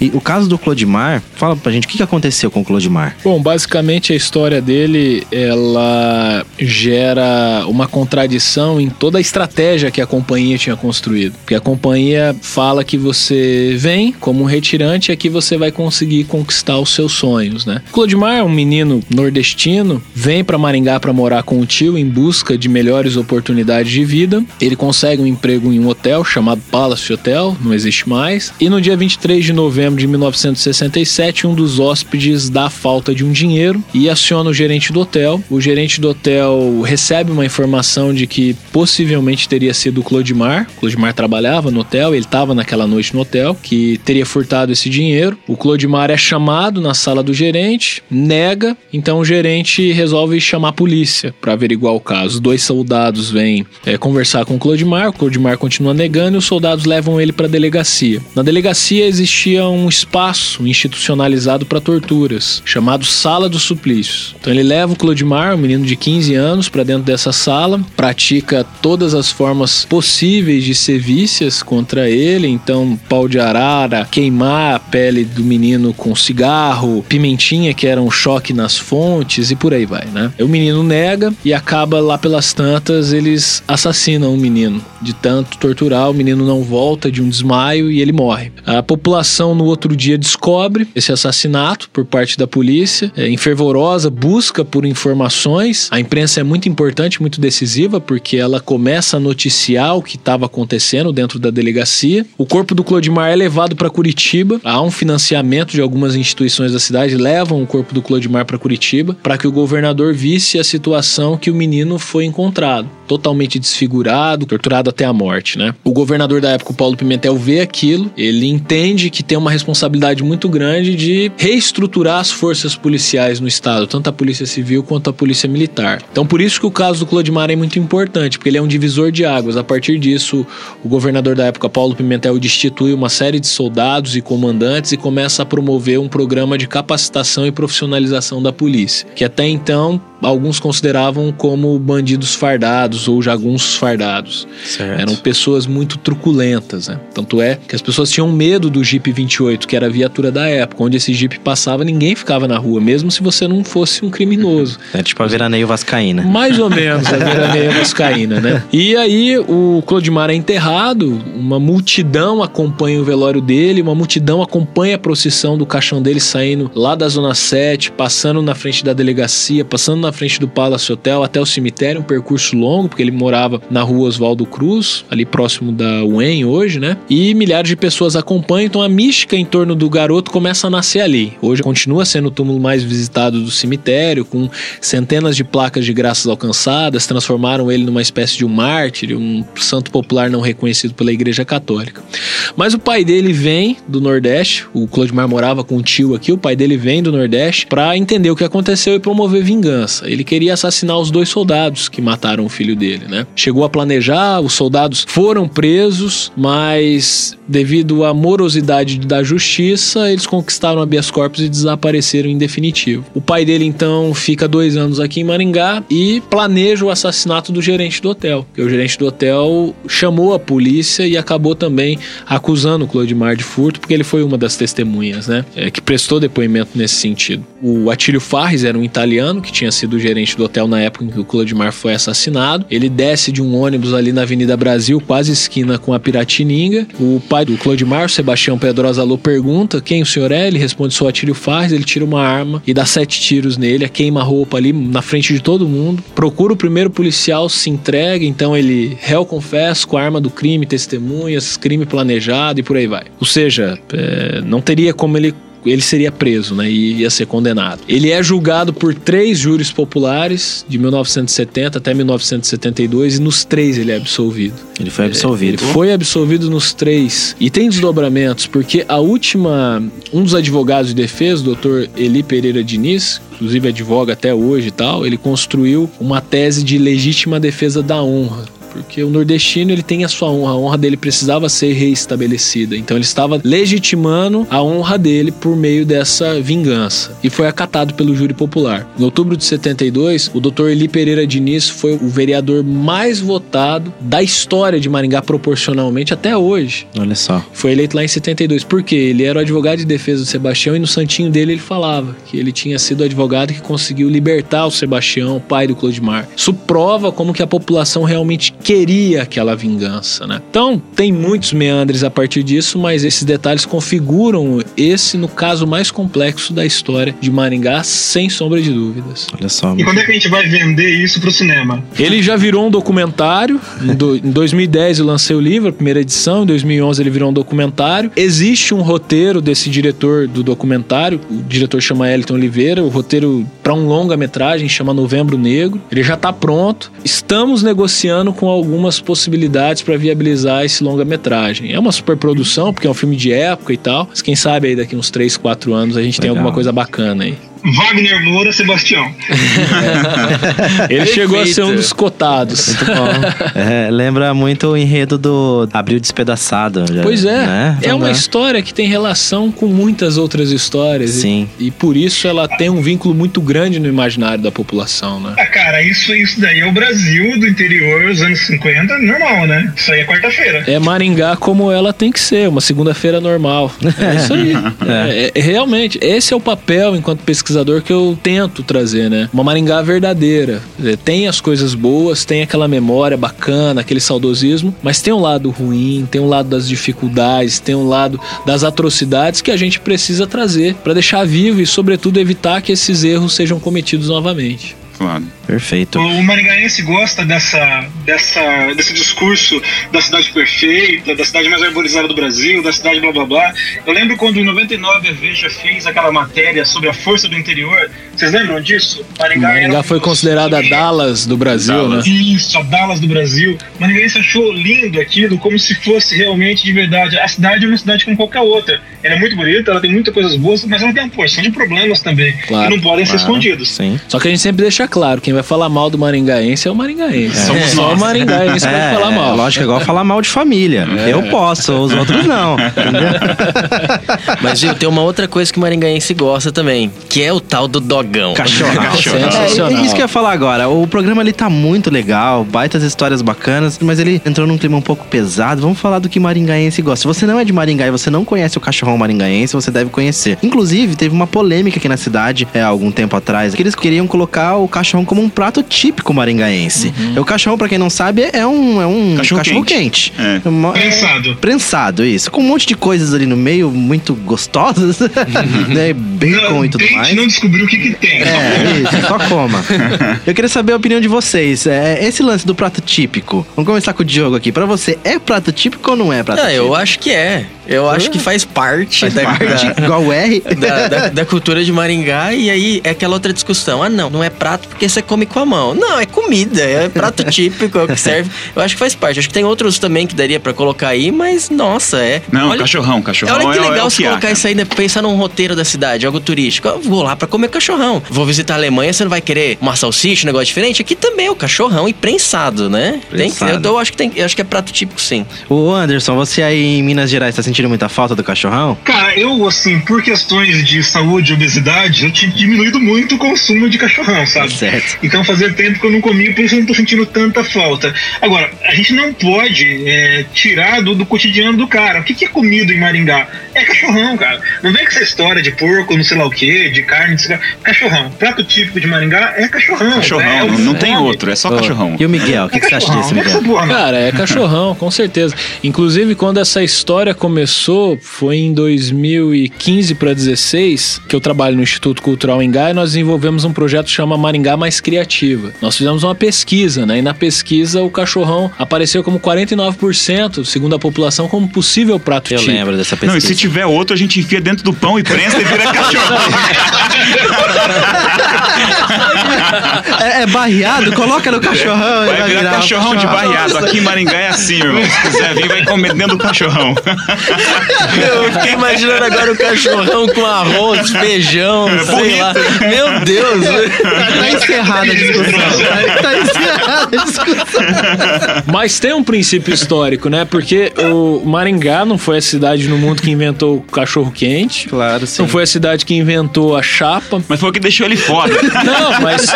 E o caso do Clodimar, fala pra gente o que aconteceu com o Clodimar. Bom, basicamente a história dele, ela gera uma contradição em toda a estratégia que a companhia tinha construído. Porque a companhia fala que você vem como um retirante e aqui você vai conseguir conquistar os seus sonhos, né? Clodimar é um menino nordestino, vem para Maringá para morar com o tio em busca de melhores oportunidades de vida. Ele consegue um emprego em um hotel chamado Palace Hotel, não existe mais. E no dia 23 de novembro de 1967, um dos hóspedes dá falta de um dinheiro e aciona o gerente do hotel. O gerente do hotel recebe uma informação de que possivelmente teria sido o Clodimar. O Clodimar trabalhava no hotel, ele estava naquela noite no hotel, que teria furtado esse dinheiro. O Clodimar é chamado na sala do gerente, nega, então o gerente resolve chamar a polícia para averiguar o caso. Dois soldados vêm é, conversar com o Clodimar, o Clodimar continua negando e os soldados levam ele para a delegacia. Na delegacia existia um espaço institucionalizado para torturas, chamado Sala dos Suplícios. Então ele leva o Clodimar, um menino de 15 anos, para dentro dessa sala, pratica todas as formas possíveis de sevícias contra ele, então pau de arara, queimar a pele do menino com cigarro, pimentinha que era um choque nas fontes e por aí vai, né? O menino nega e acaba lá pelas tantas eles assassinam o menino. De tanto torturar, o menino não volta de um desmaio e ele morre. A população no outro dia descobre esse assassinato por parte da polícia, é, em fervorosa busca por informações. A imprensa é muito importante, muito decisiva, porque ela começa a noticiar o que estava acontecendo dentro da delegacia. O corpo do Clodimar é levado para Curitiba. Há um financiamento de algumas instituições da cidade, levam o corpo do Clodimar para Curitiba para que o governador visse a situação que o menino foi encontrado. Totalmente desfigurado, torturado até a morte, né? O governador da época, Paulo Pimentel, vê aquilo, ele entende que tem uma responsabilidade muito grande de reestruturar as forças policiais no estado, tanto a polícia civil quanto a polícia militar. Então, por isso que o caso do Clodimar é muito importante, porque ele é um divisor de águas. A partir disso, o governador da época, Paulo Pimentel, destitui uma série de soldados e comandantes e começa a promover um programa de capacitação e profissionalização da polícia, que até então alguns consideravam como bandidos fardados ou jagunços fardados. Certo. Eram pessoas muito truculentas, né? Tanto é que as pessoas tinham medo do Jeep 28, que era a viatura da época. Onde esse Jeep passava, ninguém ficava na rua, mesmo se você não fosse um criminoso. É tipo a veraneio vascaína. Mais ou menos, a veraneia vascaína, né? E aí o Clodimar é enterrado, uma multidão acompanha o velório dele, uma multidão acompanha a procissão do caixão dele saindo lá da Zona 7, passando na frente da delegacia, passando na frente do Palace Hotel até o cemitério, um percurso longo, porque ele morava na rua Oswaldo Cruz, ali próximo da UEM hoje, né? E milhares de pessoas acompanham, então a mística em torno do garoto começa a nascer ali. Hoje continua sendo o túmulo mais visitado do cemitério, com centenas de placas de graças alcançadas, transformaram ele numa espécie de um mártir, um santo popular não reconhecido pela Igreja Católica. Mas o pai dele vem do Nordeste, o Clodimar morava com o tio aqui, o pai dele vem do Nordeste para entender o que aconteceu e promover vingança. Ele queria assassinar os dois soldados que mataram o filho dele, né? Chegou a planejar, os soldados foram presos, mas devido à morosidade da justiça, eles conquistaram habeas corpus e desapareceram em definitivo. O pai dele então fica dois anos aqui em Maringá e planeja o assassinato do gerente do hotel. Que o gerente do hotel chamou a polícia e acabou também acusando o Clodimar de furto, porque ele foi uma das testemunhas, né? É, que prestou depoimento nesse sentido. O Atílio Farris era um italiano que tinha sido gerente do hotel na época em que o Clodimar foi assassinado. Ele desce de um ônibus ali na Avenida Brasil, quase esquina com a Piratininga. O pai do Clodimar, Sebastião Pedrosa Lô, pergunta quem o senhor é. Ele responde: sou Atílio Farris. Ele tira uma arma e dá sete tiros nele, queima a roupa ali na frente de todo mundo. Procura o primeiro policial, se entrega. Então ele réu confesso com a arma do crime, testemunhas, crime planejado e por aí vai. Ou seja, é, não teria como ele ele seria preso, né? E ia ser condenado. Ele é julgado por três júris populares de 1970 até 1972 e nos três ele é absolvido. Ele foi absolvido. Ele foi absolvido nos três. E tem desdobramentos, porque a última. Um dos advogados de defesa, o doutor Eli Pereira Diniz, inclusive advoga até hoje e tal, ele construiu uma tese de legítima defesa da honra. Porque o nordestino ele tem a sua honra, a honra dele precisava ser reestabelecida. Então ele estava legitimando a honra dele por meio dessa vingança. E foi acatado pelo júri popular. Em outubro de 72, o Dr. Eli Pereira Diniz foi o vereador mais votado da história de Maringá proporcionalmente até hoje. Olha só. Foi eleito lá em 72. Por quê? Ele era o advogado de defesa do Sebastião e no santinho dele ele falava que ele tinha sido o advogado que conseguiu libertar o Sebastião, o pai do Clodimar. Isso prova como que a população realmente queria aquela vingança, né? Então, tem muitos meandres a partir disso, mas esses detalhes configuram esse no caso mais complexo da história de Maringá, sem sombra de dúvidas. Olha só. E quando é que a gente vai vender isso pro cinema? Ele já virou um documentário. Em, do- em 2010 eu lancei o livro, a primeira edição. Em 2011 ele virou um documentário. Existe um roteiro desse diretor do documentário. O diretor chama Elton Oliveira. O roteiro para um longa-metragem chama Novembro Negro. Ele já está pronto. Estamos negociando com algumas possibilidades para viabilizar esse longa-metragem. É uma superprodução, porque é um filme de época e tal. Mas quem sabe aí daqui uns 3, 4 anos a gente tem Legal. alguma coisa bacana aí. Wagner Moura, Sebastião. Ele chegou a ser um Perfeito. dos cotados. É, lembra muito o enredo do Abril Despedaçado. já, Pois é, né? é uma história que tem relação com muitas outras histórias. e- Sim. E, por isso ela tem um vínculo muito grande no imaginário da população, né? Ah, cara, isso, isso daí é o Brasil do interior, os anos 50, normal, né? Isso aí é quarta-feira. É Maringá como ela tem que ser, uma segunda-feira normal. É isso aí. É, é- realmente, esse é o papel, enquanto pesquisador, que eu tento trazer, né? Uma Maringá verdadeira. É, Tem as coisas boas, tem aquela memória bacana, aquele saudosismo, mas tem um lado ruim, tem um lado das dificuldades, tem um lado das atrocidades que a gente precisa trazer para deixar vivo e, sobretudo, evitar que esses erros sejam cometidos novamente. Claro. Perfeito. O maringaense gosta dessa, dessa, desse discurso da cidade perfeita, da cidade mais arborizada do Brasil, da cidade blá blá blá. Eu lembro quando em 99 a Veja fez aquela matéria sobre a força do interior. Vocês lembram disso? Maringá, Maringá um foi considerada a Dallas do Brasil, Dallas. né? Isso, a Dallas do Brasil. O Maringaense achou lindo aquilo, como se fosse realmente de verdade. A cidade é uma cidade como qualquer outra. Ela é muito bonita, ela tem muitas coisas boas, mas ela tem uma porção de problemas também, Claro, que não podem ser escondidos. Sim. Só que a gente sempre deixa claro, quem vai falar mal do maringaense é o maringaense. Somos Só o maringaense É, pode falar mal. lógico, é igual falar mal de família. Eu posso, os outros não. Mas, viu, tem uma outra coisa que o maringaense gosta também, que é o tal do dogão. Cachorral. Sensacional. É, isso que eu ia falar agora. O programa ali tá muito legal, baitas histórias bacanas, mas ele entrou num clima um pouco pesado. Vamos falar do que maringaense gosta. Se você não é de Maringá e você não conhece o cachorrão maringaense, você deve conhecer. Inclusive, teve uma polêmica aqui na cidade, é, algum tempo atrás, que eles queriam colocar o cachorrão como um prato típico maringaense. O cachorrão, pra quem não sabe, é um, é um Cachorro cachorro quente. quente. É. Uma- Prensado. Prensado, isso. Com um monte de coisas ali no meio, muito gostosas, né? Bacon Não, e tudo tente mais. não descobrir o que, que tem. É, isso, só coma. Eu queria saber a opinião de vocês. É, esse lance do prato típico. Vamos começar com o Diogo aqui. Pra você, é prato típico ou não é prato típico? eu acho que é. Eu acho que faz parte, Faz da, parte, da- igual o R. da, da- da cultura de Maringá e aí é aquela outra discussão. Ah, não, não é prato porque você come com a mão. Não, é comida, é prato típico, é o que serve. Eu acho que faz parte. Acho que tem outros também que daria pra colocar aí, mas nossa, é. Não, Olha- cachorrão, cachorrão Olha que é, legal é o se colocar isso aí, né? Pensar num roteiro da cidade, algo turístico. Eu vou lá pra comer cachorrão. Vou visitar a Alemanha, você não vai querer uma salsicha, um negócio diferente? Aqui também é o cachorrão e prensado, né? Tem, Prensado. eu, eu acho que tem, eu acho que é prato típico, sim. O Anderson, você aí em Minas Gerais tá sentindo muita falta do cachorrão? Cara, eu, assim, por questões de saúde e obesidade, eu tinha diminuído muito o consumo de cachorrão, sabe? Certo. Então fazia tempo que eu não comia, por isso eu não tô sentindo tanta falta. Agora, a gente não pode é, tirar do, do cotidiano do cara. O que, que é comido em Maringá? Cachorrão, cara. Não vem com essa história de porco, não sei lá o que, de carne, não sei lá. Cachorrão. Prato típico de Maringá é cachorrão. Cachorrão, é o não, não tem outro, é só cachorrão. E o Miguel, o que, É que você acha disso, é essa Miguel? não. Cara, é cachorrão, com certeza. Inclusive, quando essa história começou, foi em 2015 para 16, que eu trabalho no Instituto Cultural Engá e nós desenvolvemos um projeto que chama Maringá Mais Criativa. Nós fizemos uma pesquisa, né? E na pesquisa o cachorrão apareceu como 49%, segundo a população, como possível prato Eu típico. lembro dessa Não, e pesquisa. se tiver outro, a gente enfia dentro do pão e prensa e vira cachorrão. É, é barreado? Coloca no cachorrão. e Vai virar cachorrão de barreado. Aqui em Maringá é assim, irmão. Se quiser vir, vai comer dentro do cachorrão. Eu fiquei imaginando agora o cachorrão com arroz, feijão, É sei lá. Meu Deus. Tá encerrada a discussão. Tá encerrada a discussão. Mas tem um princípio histórico, né? Porque o Maringá não foi a cidade no mundo que inventou o cachorro quente. Claro, sim. Não foi a cidade que inventou a chapa. Mas foi o que deixou ele foda. Não, mas,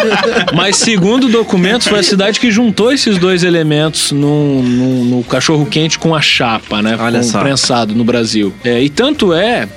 mas segundo documentos, foi a cidade que juntou esses dois elementos no, cachorro quente com a chapa, né? Olha com só. prensado no Brasil. É, e tanto é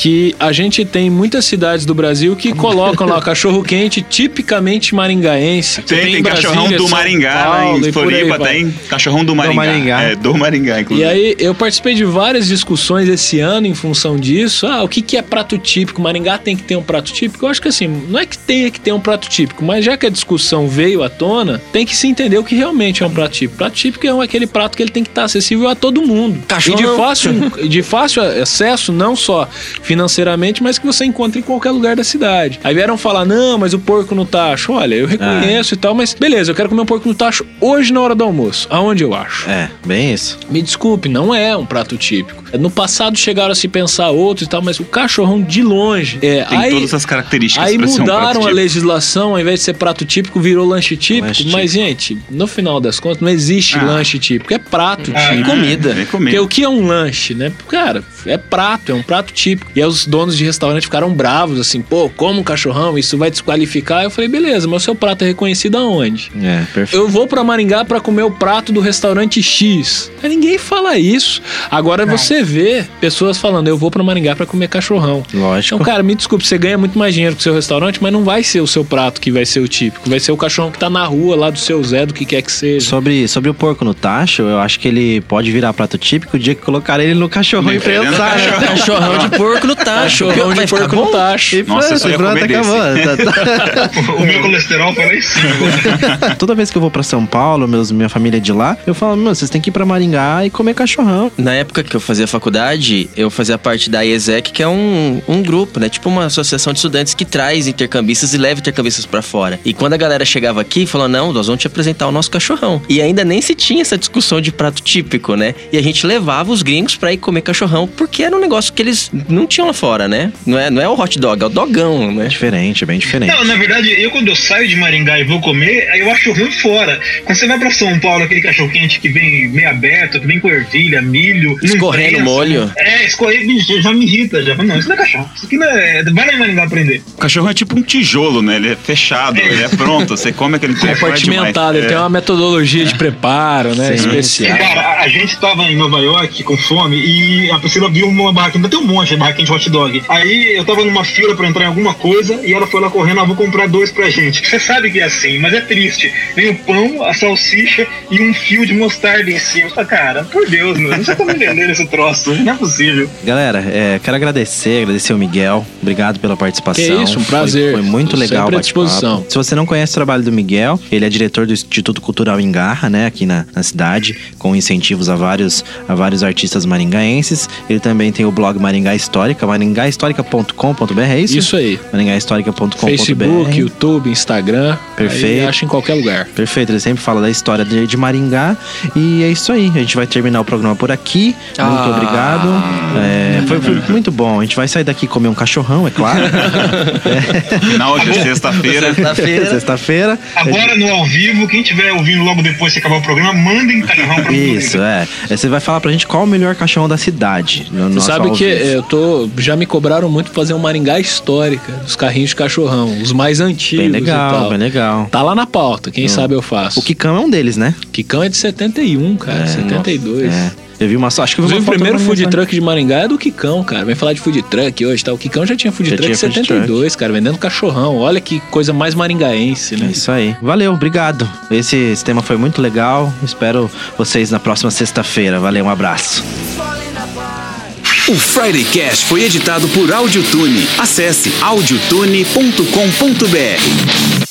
que a gente tem muitas cidades do Brasil que colocam lá cachorro quente tipicamente maringaense. Tem, tem, em cachorrão do Maringá, lá Paulo em e Floripa tem cachorrão do Maringá. Maringá. É, do Maringá, E inclusive. aí, eu participei de várias discussões esse ano em função disso. Ah, o que, que é prato típico? Maringá tem que ter um prato típico? Eu acho que assim, não é que tenha que ter um prato típico, mas já que a discussão veio à tona, tem que se entender o que realmente é um prato típico. Prato típico é um- aquele prato que ele tem que estar acessível a todo mundo. Cachorro E de fácil, de fácil acesso, não só financeiramente, mas que você encontra em qualquer lugar da cidade. Aí vieram falar, não, mas o porco no tacho. Olha, eu reconheço e tal, mas beleza, eu quero comer um porco no tacho hoje na hora do almoço. Aonde eu acho? É, bem isso. Me desculpe, não é um prato típico. No passado chegaram a se pensar outros e tal, mas o cachorrão de longe. É, Tem aí, todas as características aí ser um mudaram a típico. legislação, ao invés de ser prato típico, virou lanche típico. Lanche mas, gente, no final das contas, não existe Ah. lanche típico, é prato Ah, típico. comida. É Porque comida. o que é um lanche, né? Cara, é prato, é um prato típico. E aí os donos de restaurante ficaram bravos, assim, pô, como um cachorrão, isso vai desqualificar. Eu falei, beleza, mas o seu prato é reconhecido aonde? É, perfeito. Eu vou pra Maringá pra comer o prato do restaurante X. Mas ninguém fala isso. Agora você vê pessoas falando, eu vou pra Maringá pra comer cachorrão. Lógico. Então, cara, me desculpe, você ganha muito mais dinheiro com o seu restaurante, mas não vai ser o seu prato que vai ser o típico. Vai ser o cachorrão que tá na rua lá do seu Zé, do que quer que seja. Sobre, sobre o porco no tacho, eu acho que ele pode virar prato típico o dia que colocar ele no cachorrão e prensar. cachorrão. De porco no tacho. Cachorrão de porco no tacho. Nossa, pronto, acabou. Tá- tá- O meu colesterol foi lá em cima agora. Toda vez que eu vou pra São Paulo, meus, minha família é de lá, eu falo, meu, vocês têm que ir pra Maringá e comer cachorrão. Na época que eu fazia faculdade, eu fazia parte da IESEC, que é um, um grupo, né? Tipo uma associação de estudantes que traz intercambistas e leva intercambistas pra fora. E quando a galera chegava aqui, falou: não, nós vamos te apresentar o nosso cachorrão. E ainda nem se tinha essa discussão de prato típico, né? E a gente levava os gringos pra ir comer cachorrão, porque era um negócio que eles não tinham lá fora, né? Não é, não é o hot dog, é o dogão, É né? diferente, é bem diferente. Não, na verdade, eu quando eu saio de Maringá e vou comer, aí eu acho ruim fora. Quando você vai pra São Paulo, aquele cachorro quente que vem meio aberto, que vem com ervilha, milho. Escorrendo prensa. molho. É, escorrer, bicho, já me irrita. Já. Não, isso não é cachorro. Isso aqui não é. Vai lá em Maringá aprender. O cachorrão é tipo um tijolo, né? Ele é fechado, ele é pronto. Você come aquele tempo. Compartimentado, ele tem uma metodologia de preparo, né? Sim. especial. Cara, a, gente tava em Nova York com fome e a Priscila viu uma barraquinha, ainda tem um monte de barraquinha de hot dog. Aí eu tava numa fila pra entrar em alguma coisa e ela foi lá correndo, ah, vou comprar dois pra gente. Você sabe que é assim, mas é triste. Vem o pão, a salsicha e um fio de mostarda em cima. Eu falei, cara, por Deus, meu, você tá me vendendo esse troço, não é possível. Galera, é, quero agradecer, agradecer o Miguel. Obrigado pela participação. Que isso, um Foi- prazer. Foi, muito Tô legal o à disposição. Se você não conhece o trabalho do Miguel, ele é diretor do Instituto Cultural em Garra, né, aqui na, na cidade, com incentivos a vários, a vários artistas maringaenses. Ele também tem o blog Maringá Histórica, maringahistórica.com.br, é isso? Isso aí. maringahistórica.com.br. Facebook, YouTube, Instagram. Perfeito. Acha em qualquer lugar. Perfeito, ele sempre fala da história de, de Maringá. E é isso aí. A gente vai terminar o programa por aqui. Muito Ah. Obrigado. É, foi, foi muito bom. A gente vai sair daqui e comer um cachorrão, é claro. Final de sexta-feira. Sexta-feira. Sexta-feira. Agora no ao vivo, quem tiver ouvindo logo depois que acabar o programa, mandem cachorrão pra mim. Isso, é. É, Você vai falar pra gente qual o melhor cachorrão da cidade. No Você nosso sabe que eu tô. Já me cobraram muito pra fazer um Maringá histórica dos carrinhos de cachorrão, os mais antigos. Bem e legal, tal. bem legal. Tá lá na pauta, quem sabe eu faço. O Kikão é um deles, né? Kikão é de 71, cara, 72. É. Eu vi uma só. Acho que eu vi Inclusive, uma o foto primeiro food Instagram. truck de Maringá é do Kikão, cara. Vai falar de food truck hoje, tá? O Kikão já tinha food Já truck em tinha food 72, cara, vendendo cachorrão. Olha que coisa mais maringaense, É né? isso aí. Valeu, obrigado. Esse, esse tema foi muito legal. Espero vocês na próxima sexta-feira. Valeu, um abraço. O Friday Cash foi editado por Audiotune. Acesse audiotune.com.br.